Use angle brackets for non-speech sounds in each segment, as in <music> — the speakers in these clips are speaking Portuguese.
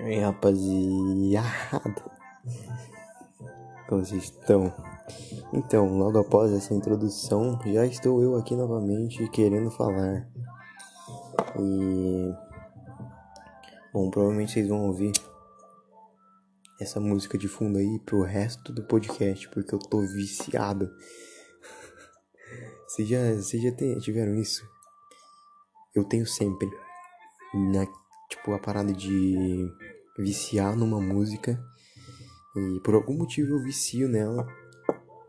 E rapaziada, como vocês estão? Então, logo após essa introdução, já estou eu aqui novamente querendo falar. E. Bom, provavelmente vocês vão ouvir essa música de fundo aí pro resto do podcast, porque eu tô viciado. Vocês já, vocês já tiveram isso? Eu tenho sempre. Na, tipo, a parada de viciar numa música. E por algum motivo eu vicio nela.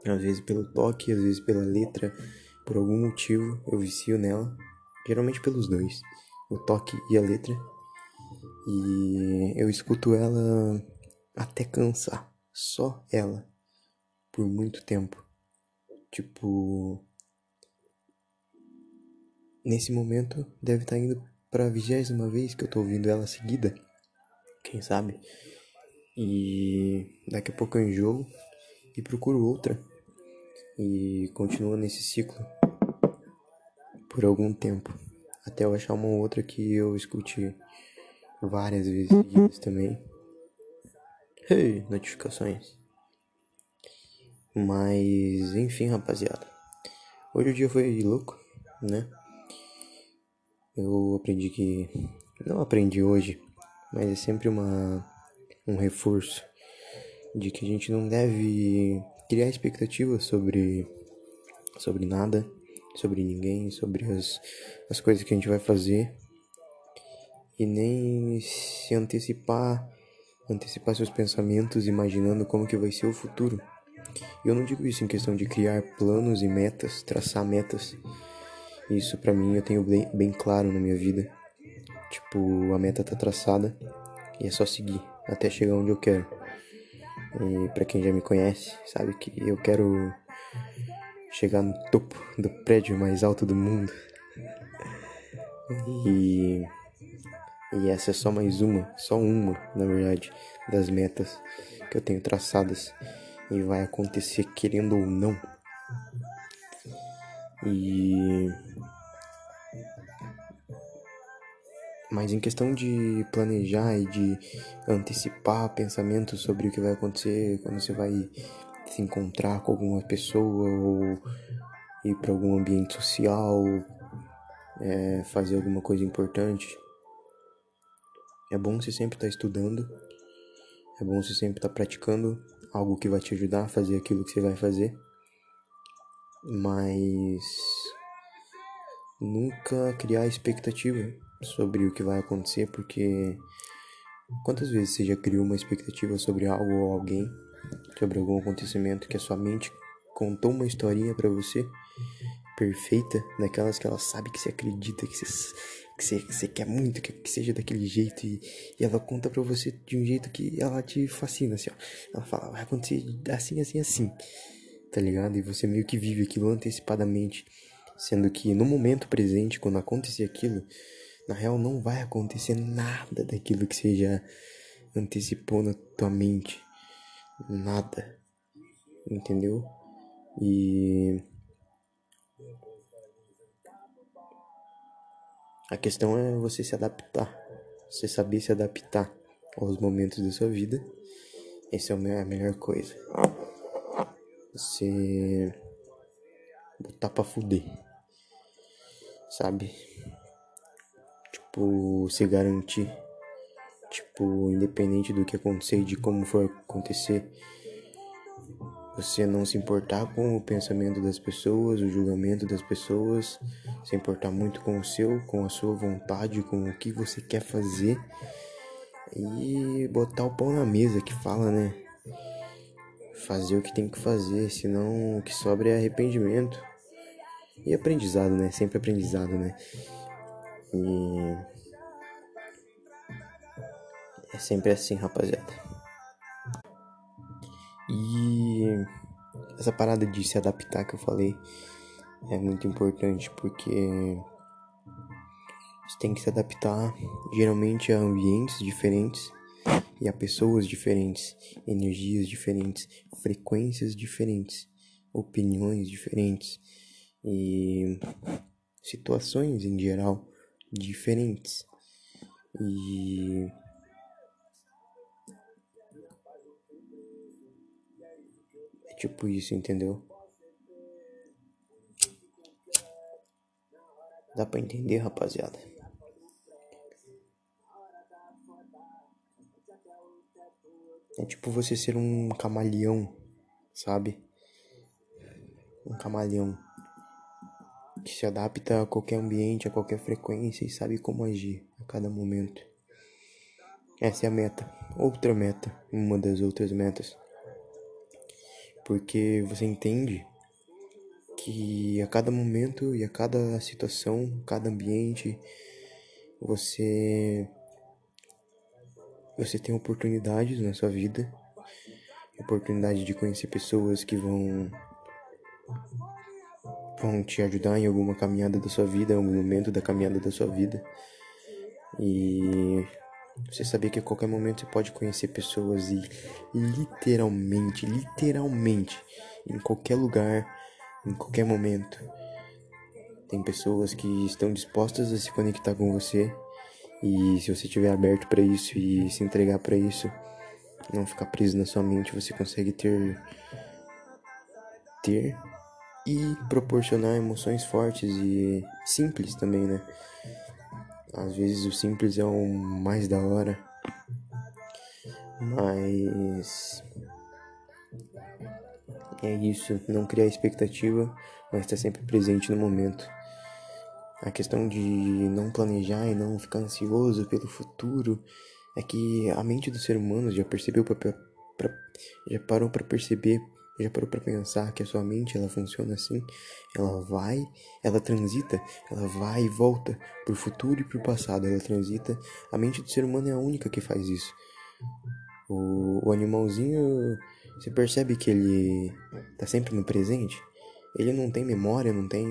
Às vezes pelo toque, às vezes pela letra. Por algum motivo eu vicio nela. Geralmente pelos dois. O toque e a letra. E eu escuto ela até cansar. Só ela. Por muito tempo. Tipo. Nesse momento deve estar tá indo para a vigésima vez que eu tô ouvindo ela seguida. Quem sabe? E daqui a pouco eu enjoo e procuro outra. E continuo nesse ciclo por algum tempo. Até eu achar uma outra que eu escute várias vezes seguidas também. Hey, notificações. Mas, enfim, rapaziada. Hoje o dia foi louco, né? Eu aprendi que. Não aprendi hoje, mas é sempre uma, um reforço de que a gente não deve criar expectativas sobre, sobre nada, sobre ninguém, sobre as, as coisas que a gente vai fazer e nem se antecipar antecipar seus pensamentos imaginando como que vai ser o futuro. Eu não digo isso em questão de criar planos e metas, traçar metas. Isso para mim eu tenho bem, bem claro na minha vida. Tipo, a meta tá traçada e é só seguir até chegar onde eu quero. E para quem já me conhece, sabe que eu quero chegar no topo do prédio mais alto do mundo. E e essa é só mais uma, só uma, na verdade, das metas que eu tenho traçadas e vai acontecer querendo ou não. E mas em questão de planejar e de antecipar pensamentos sobre o que vai acontecer quando você vai se encontrar com alguma pessoa ou ir para algum ambiente social, é, fazer alguma coisa importante, é bom você sempre estar tá estudando, é bom você sempre estar tá praticando algo que vai te ajudar a fazer aquilo que você vai fazer, mas nunca criar expectativa sobre o que vai acontecer, porque quantas vezes você já criou uma expectativa sobre algo ou alguém, sobre algum acontecimento que a sua mente contou uma historinha para você perfeita, daquelas que ela sabe que você acredita, que você que você, que você quer muito que, que seja daquele jeito e, e ela conta pra você de um jeito que ela te fascina, assim, ó. Ela fala, vai acontecer assim, assim, assim, tá ligado? E você meio que vive aquilo antecipadamente, sendo que no momento presente, quando acontecer aquilo, na real não vai acontecer nada daquilo que você já antecipou na tua mente. Nada. Entendeu? E A questão é você se adaptar, você saber se adaptar aos momentos da sua vida. Essa é a melhor coisa. Você botar pra fuder, sabe? Tipo, se garantir. Tipo, independente do que acontecer e de como for acontecer, você não se importar com o pensamento das pessoas, o julgamento das pessoas, se importar muito com o seu, com a sua vontade, com o que você quer fazer e botar o pão na mesa que fala, né? Fazer o que tem que fazer, senão o que sobra é arrependimento e aprendizado, né? Sempre aprendizado, né? E é sempre assim, rapaziada. E essa parada de se adaptar que eu falei é muito importante porque você tem que se adaptar geralmente a ambientes diferentes e a pessoas diferentes, energias diferentes, frequências diferentes, opiniões diferentes e situações em geral diferentes. E é tipo isso, entendeu? Dá para entender, rapaziada. É tipo você ser um camaleão, sabe? Um camaleão se adapta a qualquer ambiente, a qualquer frequência e sabe como agir a cada momento. Essa é a meta. Outra meta, uma das outras metas. Porque você entende que a cada momento e a cada situação, cada ambiente, você você tem oportunidades na sua vida, oportunidade de conhecer pessoas que vão vão te ajudar em alguma caminhada da sua vida, em algum momento da caminhada da sua vida. E você saber que a qualquer momento você pode conhecer pessoas e literalmente, literalmente, em qualquer lugar, em qualquer momento. Tem pessoas que estão dispostas a se conectar com você e se você estiver aberto para isso e se entregar para isso, não ficar preso na sua mente, você consegue ter ter e proporcionar emoções fortes e simples também, né? Às vezes o simples é o mais da hora, mas é isso, não criar expectativa, mas estar sempre presente no momento. A questão de não planejar e não ficar ansioso pelo futuro é que a mente do ser humano já percebeu pra, pra já parou para perceber, já parou para pensar que a sua mente ela funciona assim, ela vai, ela transita, ela vai e volta pro futuro e pro passado, ela transita. A mente do ser humano é a única que faz isso. O, o animalzinho, você percebe que ele tá sempre no presente? Ele não tem memória, não tem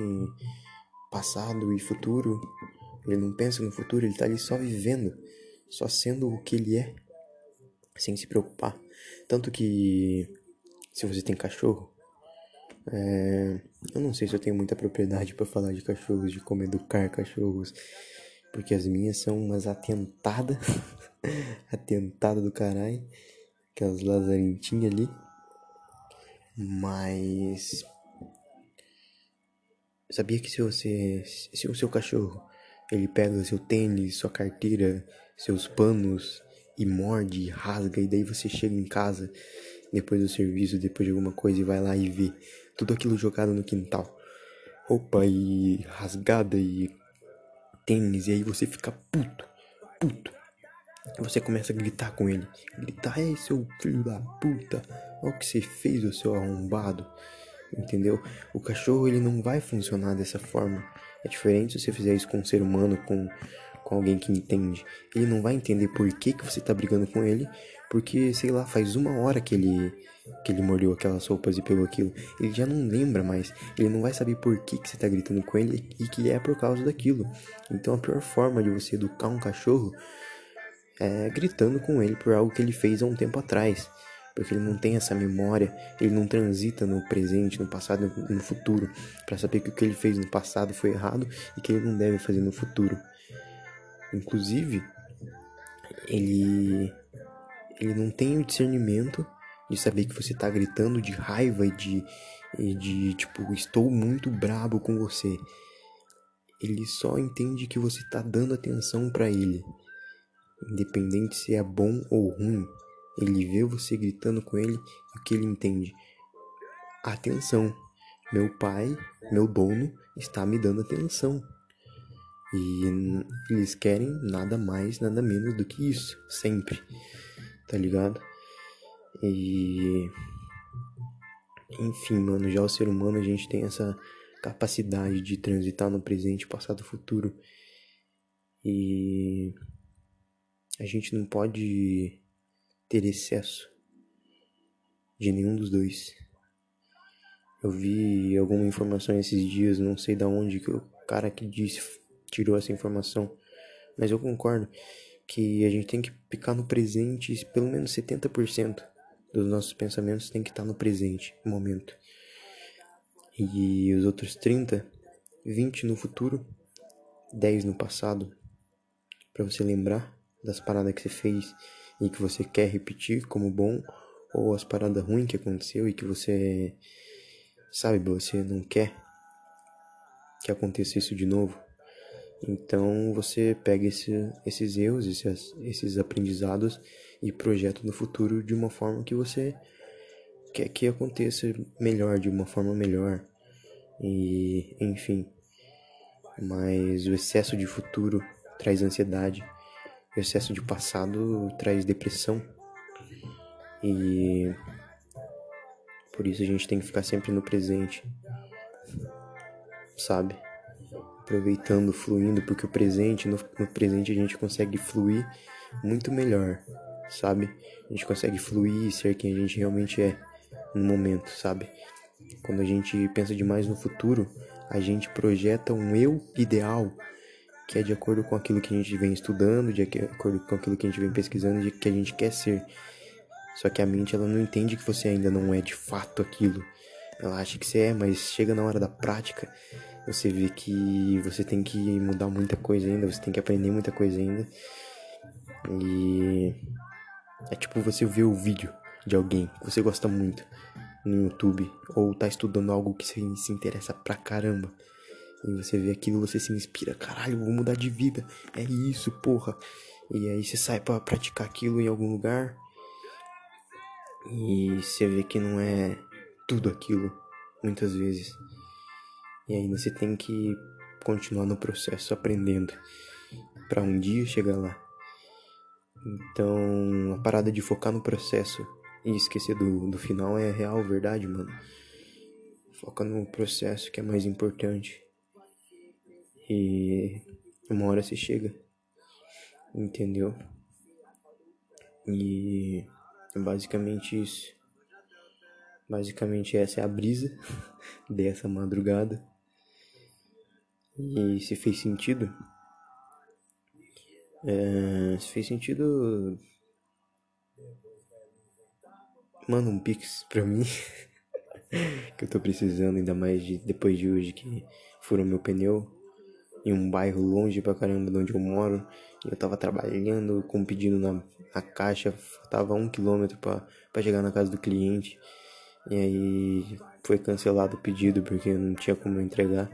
passado e futuro. Ele não pensa no futuro, ele tá ali só vivendo, só sendo o que ele é, sem se preocupar. Tanto que, se você tem cachorro, é... eu não sei se eu tenho muita propriedade para falar de cachorros, de como educar cachorros, porque as minhas são umas atentadas, <laughs> atentada do caralho, aquelas lazarentinhas ali. Mas Sabia que se você, se o seu cachorro, ele pega seu tênis, sua carteira, seus panos e morde, rasga e daí você chega em casa depois do serviço, depois de alguma coisa e vai lá e vê tudo aquilo jogado no quintal. Roupa e rasgada e tênis e aí você fica puto, puto. Você começa a gritar com ele. Gritar, ei seu filho da puta, olha o que você fez, o seu arrombado entendeu? O cachorro ele não vai funcionar dessa forma. É diferente se você fizer isso com um ser humano, com, com alguém que entende. Ele não vai entender por que, que você tá brigando com ele, porque, sei lá, faz uma hora que ele que ele mordeu aquelas roupas e pegou aquilo. Ele já não lembra mais. Ele não vai saber por que, que você tá gritando com ele e que é por causa daquilo. Então a pior forma de você educar um cachorro é gritando com ele por algo que ele fez há um tempo atrás porque ele não tem essa memória, ele não transita no presente, no passado, no futuro, para saber que o que ele fez no passado foi errado e que ele não deve fazer no futuro. Inclusive, ele ele não tem o discernimento de saber que você tá gritando de raiva e de e de tipo, estou muito brabo com você. Ele só entende que você tá dando atenção para ele, independente se é bom ou ruim. Ele vê você gritando com ele e o que ele entende? Atenção, meu pai, meu dono, está me dando atenção. E eles querem nada mais, nada menos do que isso, sempre. Tá ligado? E. Enfim, mano, já o ser humano a gente tem essa capacidade de transitar no presente, passado, futuro. E. A gente não pode ter excesso de nenhum dos dois. Eu vi alguma informação esses dias, não sei da onde que o cara que disse tirou essa informação, mas eu concordo que a gente tem que ficar no presente, pelo menos 70% dos nossos pensamentos tem que estar no presente, no momento. E os outros 30, 20 no futuro, 10 no passado, para você lembrar das paradas que você fez e que você quer repetir como bom ou as paradas ruins que aconteceu e que você sabe, você não quer que aconteça isso de novo. Então você pega esse, esses erros, esses, esses aprendizados e projeta no futuro de uma forma que você quer que aconteça melhor, de uma forma melhor. E enfim. Mas o excesso de futuro traz ansiedade, o excesso de passado traz depressão. E por isso a gente tem que ficar sempre no presente, sabe? Aproveitando, fluindo, porque o presente, no, no presente a gente consegue fluir muito melhor, sabe? A gente consegue fluir e ser quem a gente realmente é no momento, sabe? Quando a gente pensa demais no futuro, a gente projeta um eu ideal que é de acordo com aquilo que a gente vem estudando, de acordo com aquilo que a gente vem pesquisando, de que a gente quer ser. Só que a mente ela não entende que você ainda não é de fato aquilo. Ela acha que você é, mas chega na hora da prática, você vê que você tem que mudar muita coisa ainda, você tem que aprender muita coisa ainda. E é tipo você ver o vídeo de alguém que você gosta muito no YouTube ou tá estudando algo que você se interessa pra caramba. E você vê aquilo, você se inspira, caralho, vou mudar de vida. É isso, porra. E aí você sai para praticar aquilo em algum lugar. E você vê que não é tudo aquilo, muitas vezes. E aí você tem que continuar no processo aprendendo para um dia chegar lá. Então, a parada de focar no processo e esquecer do, do final é real, verdade, mano. Foca no processo que é mais importante. E uma hora você chega. Entendeu? E é basicamente isso. Basicamente essa é a brisa <laughs> dessa madrugada. E se fez sentido? É, se fez sentido. Manda um pix pra mim. <laughs> que eu tô precisando, ainda mais de, depois de hoje que furou meu pneu. Em um bairro longe pra caramba de onde eu moro. E eu tava trabalhando com pedido na, na caixa. Faltava um quilômetro pra, pra chegar na casa do cliente. E aí foi cancelado o pedido porque não tinha como entregar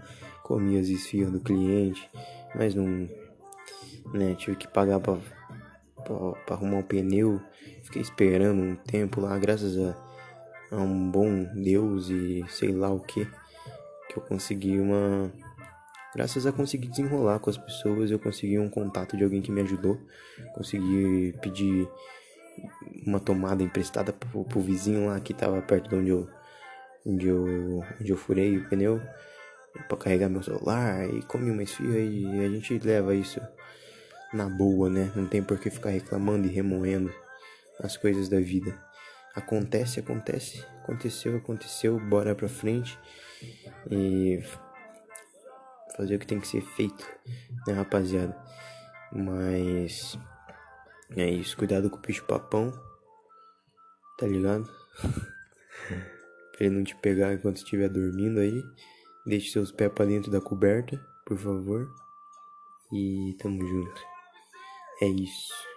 comi as esfias do cliente, mas não, né, tive que pagar pra, pra, pra arrumar o um pneu, fiquei esperando um tempo lá, graças a, a um bom Deus e sei lá o que, que eu consegui uma, graças a conseguir desenrolar com as pessoas, eu consegui um contato de alguém que me ajudou, consegui pedir uma tomada emprestada pro, pro vizinho lá que tava perto de onde eu, onde eu, onde eu furei o pneu para carregar meu celular e come uma esfirra e a gente leva isso na boa, né? Não tem por que ficar reclamando e remoendo as coisas da vida. Acontece, acontece, aconteceu, aconteceu, bora pra frente e fazer o que tem que ser feito, né, rapaziada? Mas é isso, cuidado com o bicho papão, tá ligado? <laughs> pra ele não te pegar enquanto estiver dormindo aí. Deixe seus pés para dentro da coberta, por favor. E tamo junto. É isso.